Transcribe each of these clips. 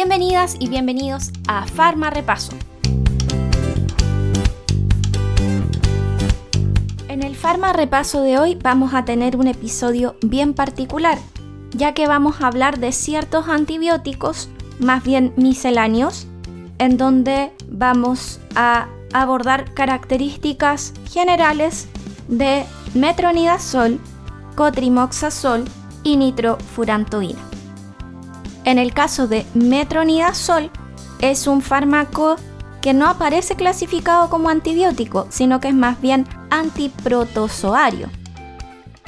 Bienvenidas y bienvenidos a Farma Repaso. En el Farma Repaso de hoy vamos a tener un episodio bien particular, ya que vamos a hablar de ciertos antibióticos, más bien misceláneos, en donde vamos a abordar características generales de metronidazol, cotrimoxazol y nitrofurantoína. En el caso de metronidazol, es un fármaco que no aparece clasificado como antibiótico, sino que es más bien antiprotozoario.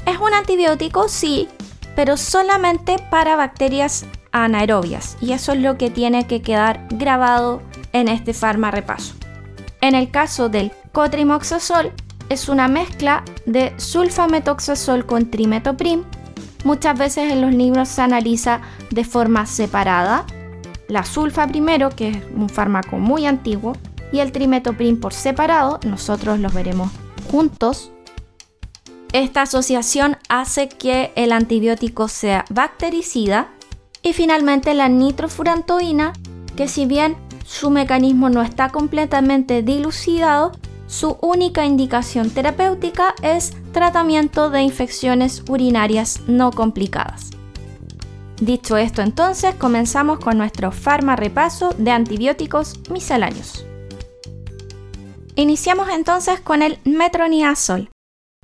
Es un antibiótico, sí, pero solamente para bacterias anaerobias, y eso es lo que tiene que quedar grabado en este farma repaso. En el caso del cotrimoxazol, es una mezcla de sulfametoxazol con trimetoprim. Muchas veces en los libros se analiza de forma separada. La sulfa primero, que es un fármaco muy antiguo, y el trimetoprim por separado, nosotros los veremos juntos. Esta asociación hace que el antibiótico sea bactericida y finalmente la nitrofurantoína, que si bien su mecanismo no está completamente dilucidado, su única indicación terapéutica es tratamiento de infecciones urinarias no complicadas. Dicho esto entonces, comenzamos con nuestro farma repaso de antibióticos misceláneos. Iniciamos entonces con el metronidazol.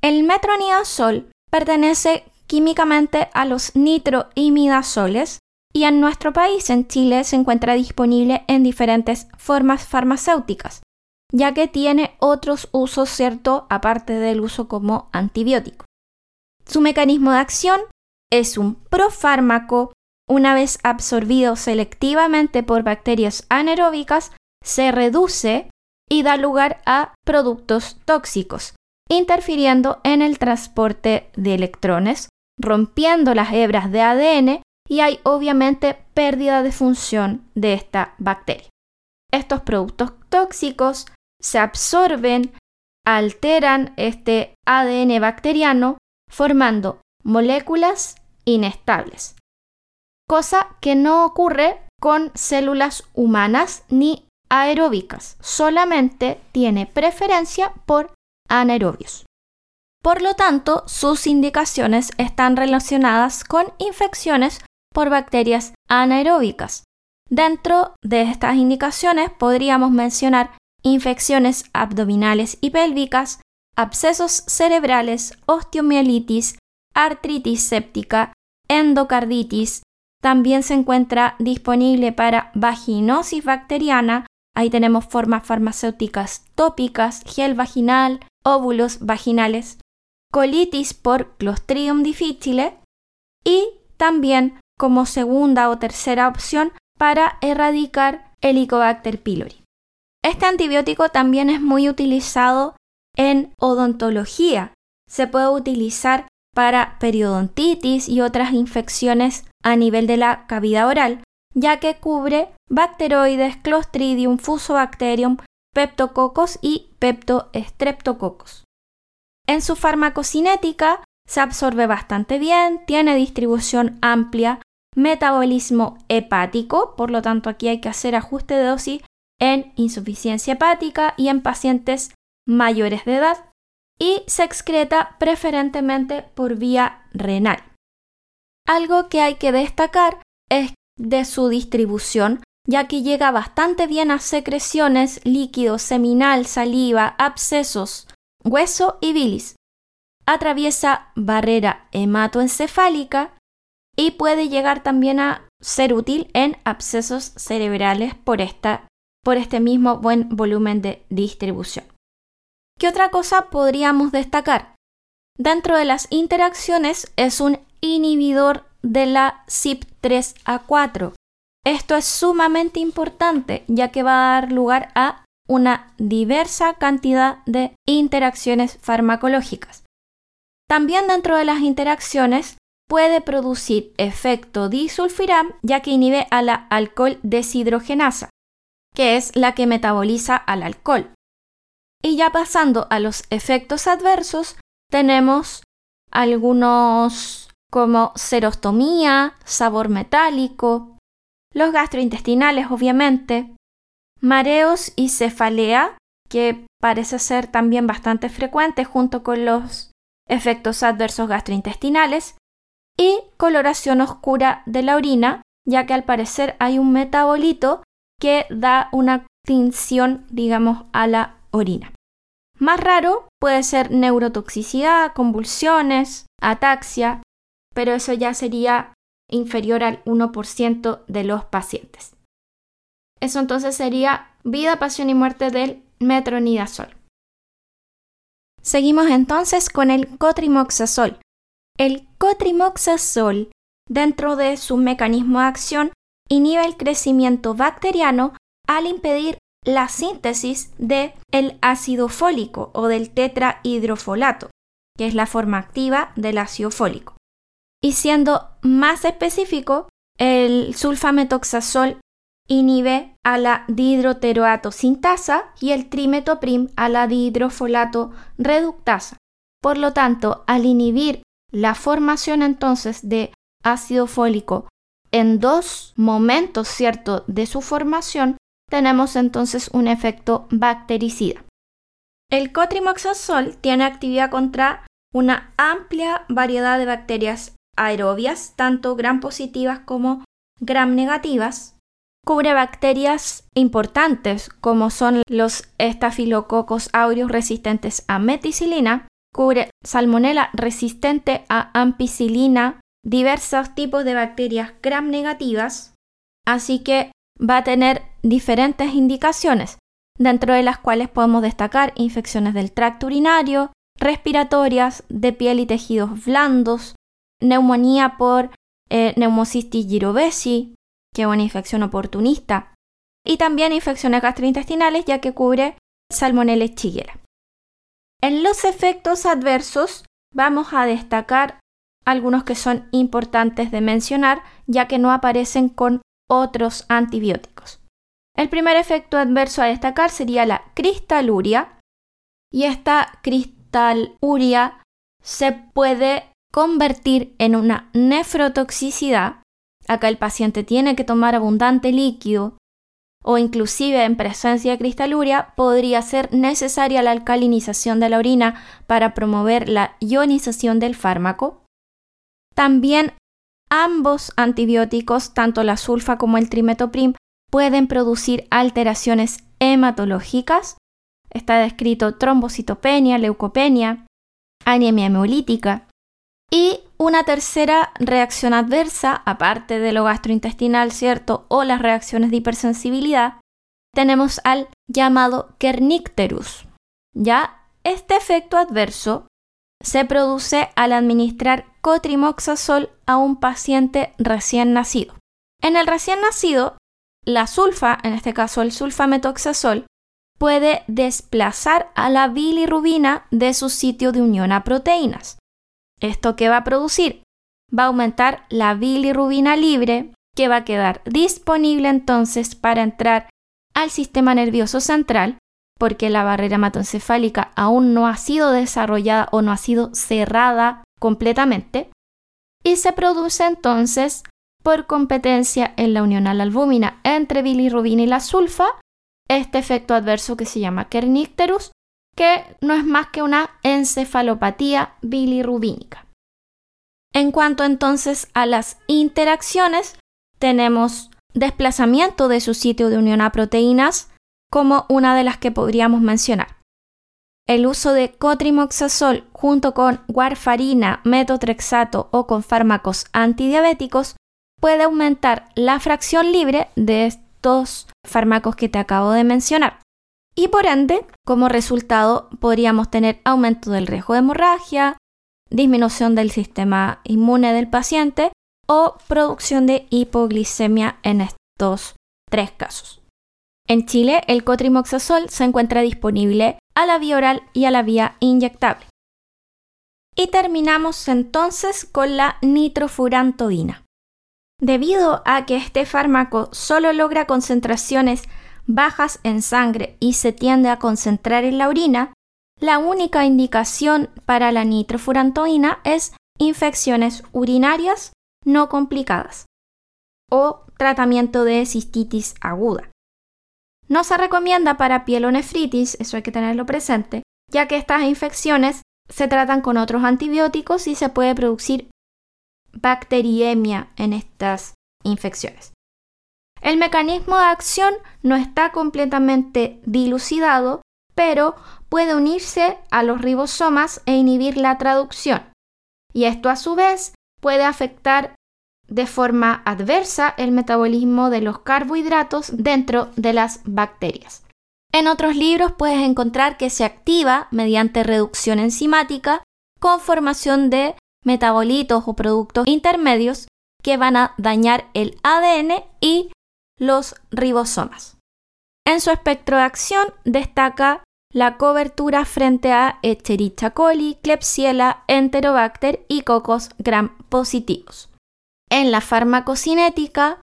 El metronidazol pertenece químicamente a los nitroimidazoles y en nuestro país, en Chile, se encuentra disponible en diferentes formas farmacéuticas ya que tiene otros usos, ¿cierto?, aparte del uso como antibiótico. Su mecanismo de acción es un profármaco. Una vez absorbido selectivamente por bacterias anaeróbicas, se reduce y da lugar a productos tóxicos, interfiriendo en el transporte de electrones, rompiendo las hebras de ADN y hay obviamente pérdida de función de esta bacteria. Estos productos tóxicos se absorben, alteran este ADN bacteriano formando moléculas inestables, cosa que no ocurre con células humanas ni aeróbicas, solamente tiene preferencia por anaerobios. Por lo tanto, sus indicaciones están relacionadas con infecciones por bacterias anaeróbicas. Dentro de estas indicaciones podríamos mencionar infecciones abdominales y pélvicas, abscesos cerebrales, osteomielitis, artritis séptica, endocarditis. También se encuentra disponible para vaginosis bacteriana. Ahí tenemos formas farmacéuticas tópicas, gel vaginal, óvulos vaginales, colitis por Clostridium difficile y también como segunda o tercera opción para erradicar Helicobacter pylori. Este antibiótico también es muy utilizado en odontología. Se puede utilizar para periodontitis y otras infecciones a nivel de la cavidad oral, ya que cubre bacteroides, Clostridium, Fusobacterium, Peptococos y Peptostreptococos. En su farmacocinética se absorbe bastante bien, tiene distribución amplia, metabolismo hepático, por lo tanto aquí hay que hacer ajuste de dosis en insuficiencia hepática y en pacientes mayores de edad y se excreta preferentemente por vía renal. Algo que hay que destacar es de su distribución, ya que llega bastante bien a secreciones, líquido, seminal, saliva, abscesos, hueso y bilis. Atraviesa barrera hematoencefálica y puede llegar también a ser útil en abscesos cerebrales por esta por este mismo buen volumen de distribución. ¿Qué otra cosa podríamos destacar? Dentro de las interacciones es un inhibidor de la CYP3A4. Esto es sumamente importante ya que va a dar lugar a una diversa cantidad de interacciones farmacológicas. También dentro de las interacciones puede producir efecto disulfiram ya que inhibe a la alcohol deshidrogenasa que es la que metaboliza al alcohol. Y ya pasando a los efectos adversos, tenemos algunos como serostomía, sabor metálico, los gastrointestinales obviamente, mareos y cefalea, que parece ser también bastante frecuente junto con los efectos adversos gastrointestinales, y coloración oscura de la orina, ya que al parecer hay un metabolito que da una tinción, digamos, a la orina. Más raro puede ser neurotoxicidad, convulsiones, ataxia, pero eso ya sería inferior al 1% de los pacientes. Eso entonces sería vida, pasión y muerte del metronidazol. Seguimos entonces con el cotrimoxazol. El cotrimoxazol, dentro de su mecanismo de acción, inhibe el crecimiento bacteriano al impedir la síntesis de el ácido fólico o del tetrahidrofolato, que es la forma activa del ácido fólico. Y siendo más específico, el sulfametoxazol inhibe a la dihidroteroato sintasa y el trimetoprim a la dihidrofolato reductasa. Por lo tanto, al inhibir la formación entonces de ácido fólico en dos momentos, ¿cierto?, de su formación, tenemos entonces un efecto bactericida. El cotrimoxazol tiene actividad contra una amplia variedad de bacterias aerobias, tanto gram positivas como gram negativas. Cubre bacterias importantes como son los estafilococos aureus resistentes a meticilina, cubre salmonella resistente a ampicilina, diversos tipos de bacterias gram negativas, así que va a tener diferentes indicaciones, dentro de las cuales podemos destacar infecciones del tracto urinario, respiratorias, de piel y tejidos blandos, neumonía por eh, neumocistis girovesi, que es una infección oportunista, y también infecciones gastrointestinales, ya que cubre Salmonella chiguera. En los efectos adversos vamos a destacar algunos que son importantes de mencionar, ya que no aparecen con otros antibióticos. El primer efecto adverso a destacar sería la cristaluria, y esta cristaluria se puede convertir en una nefrotoxicidad. Acá el paciente tiene que tomar abundante líquido o inclusive en presencia de cristaluria podría ser necesaria la alcalinización de la orina para promover la ionización del fármaco. También ambos antibióticos, tanto la sulfa como el trimetoprim, pueden producir alteraciones hematológicas. Está descrito trombocitopenia, leucopenia, anemia hemolítica. Y una tercera reacción adversa, aparte de lo gastrointestinal, ¿cierto? O las reacciones de hipersensibilidad, tenemos al llamado kernicterus. Ya este efecto adverso se produce al administrar cotrimoxazol a un paciente recién nacido. En el recién nacido, la sulfa, en este caso el sulfametoxazol, puede desplazar a la bilirrubina de su sitio de unión a proteínas. ¿Esto qué va a producir? Va a aumentar la bilirrubina libre que va a quedar disponible entonces para entrar al sistema nervioso central porque la barrera hematoencefálica aún no ha sido desarrollada o no ha sido cerrada completamente y se produce entonces por competencia en la unión a la albúmina entre bilirrubina y la sulfa este efecto adverso que se llama kernicterus que no es más que una encefalopatía bilirrubínica. En cuanto entonces a las interacciones, tenemos desplazamiento de su sitio de unión a proteínas como una de las que podríamos mencionar. El uso de cotrimoxazol junto con warfarina, metotrexato o con fármacos antidiabéticos puede aumentar la fracción libre de estos fármacos que te acabo de mencionar y por ende, como resultado, podríamos tener aumento del riesgo de hemorragia, disminución del sistema inmune del paciente o producción de hipoglicemia en estos tres casos. En Chile, el cotrimoxazol se encuentra disponible a la vía oral y a la vía inyectable. Y terminamos entonces con la nitrofurantodina. Debido a que este fármaco solo logra concentraciones bajas en sangre y se tiende a concentrar en la orina, la única indicación para la nitrofurantoína es infecciones urinarias no complicadas. o tratamiento de cistitis aguda. No se recomienda para pielonefritis, eso hay que tenerlo presente, ya que estas infecciones se tratan con otros antibióticos y se puede producir bacteriemia en estas infecciones. El mecanismo de acción no está completamente dilucidado, pero puede unirse a los ribosomas e inhibir la traducción. Y esto a su vez puede afectar de forma adversa el metabolismo de los carbohidratos dentro de las bacterias. En otros libros puedes encontrar que se activa mediante reducción enzimática con formación de metabolitos o productos intermedios que van a dañar el ADN y los ribosomas. En su espectro de acción destaca la cobertura frente a Escherichia coli, Klebsiella, Enterobacter y cocos gram positivos. En la farmacocinética,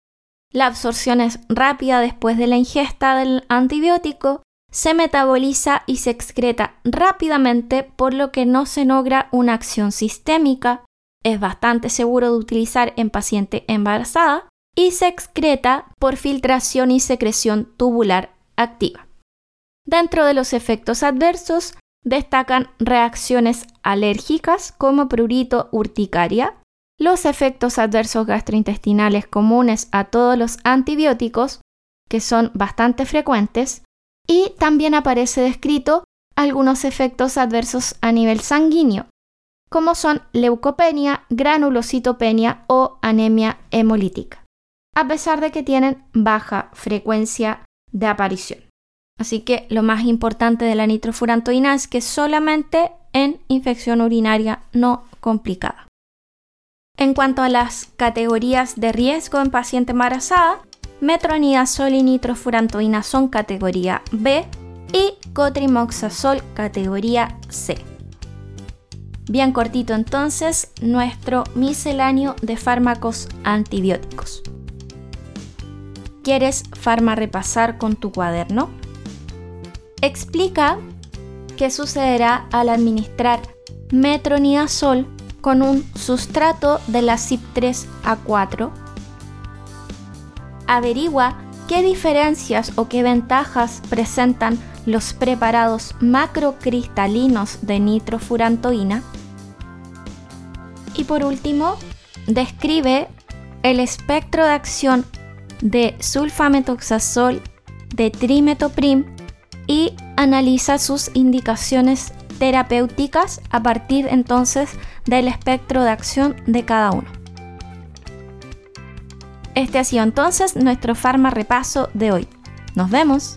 la absorción es rápida después de la ingesta del antibiótico, se metaboliza y se excreta rápidamente, por lo que no se logra una acción sistémica, es bastante seguro de utilizar en paciente embarazada y se excreta por filtración y secreción tubular activa. Dentro de los efectos adversos destacan reacciones alérgicas como prurito urticaria, los efectos adversos gastrointestinales comunes a todos los antibióticos, que son bastante frecuentes, y también aparece descrito algunos efectos adversos a nivel sanguíneo, como son leucopenia, granulocitopenia o anemia hemolítica a pesar de que tienen baja frecuencia de aparición. Así que lo más importante de la nitrofurantoína es que solamente en infección urinaria no complicada. En cuanto a las categorías de riesgo en paciente embarazada, metronidazol y nitrofurantoína son categoría B y cotrimoxazol categoría C. Bien cortito entonces nuestro misceláneo de fármacos antibióticos. ¿Quieres farma repasar con tu cuaderno? Explica qué sucederá al administrar metronidazol con un sustrato de la CYP3A4. Averigua qué diferencias o qué ventajas presentan los preparados macrocristalinos de nitrofurantoína. Y por último, describe el espectro de acción de sulfametoxazol, de trimetoprim y analiza sus indicaciones terapéuticas a partir entonces del espectro de acción de cada uno. Este ha sido entonces nuestro farma repaso de hoy. Nos vemos.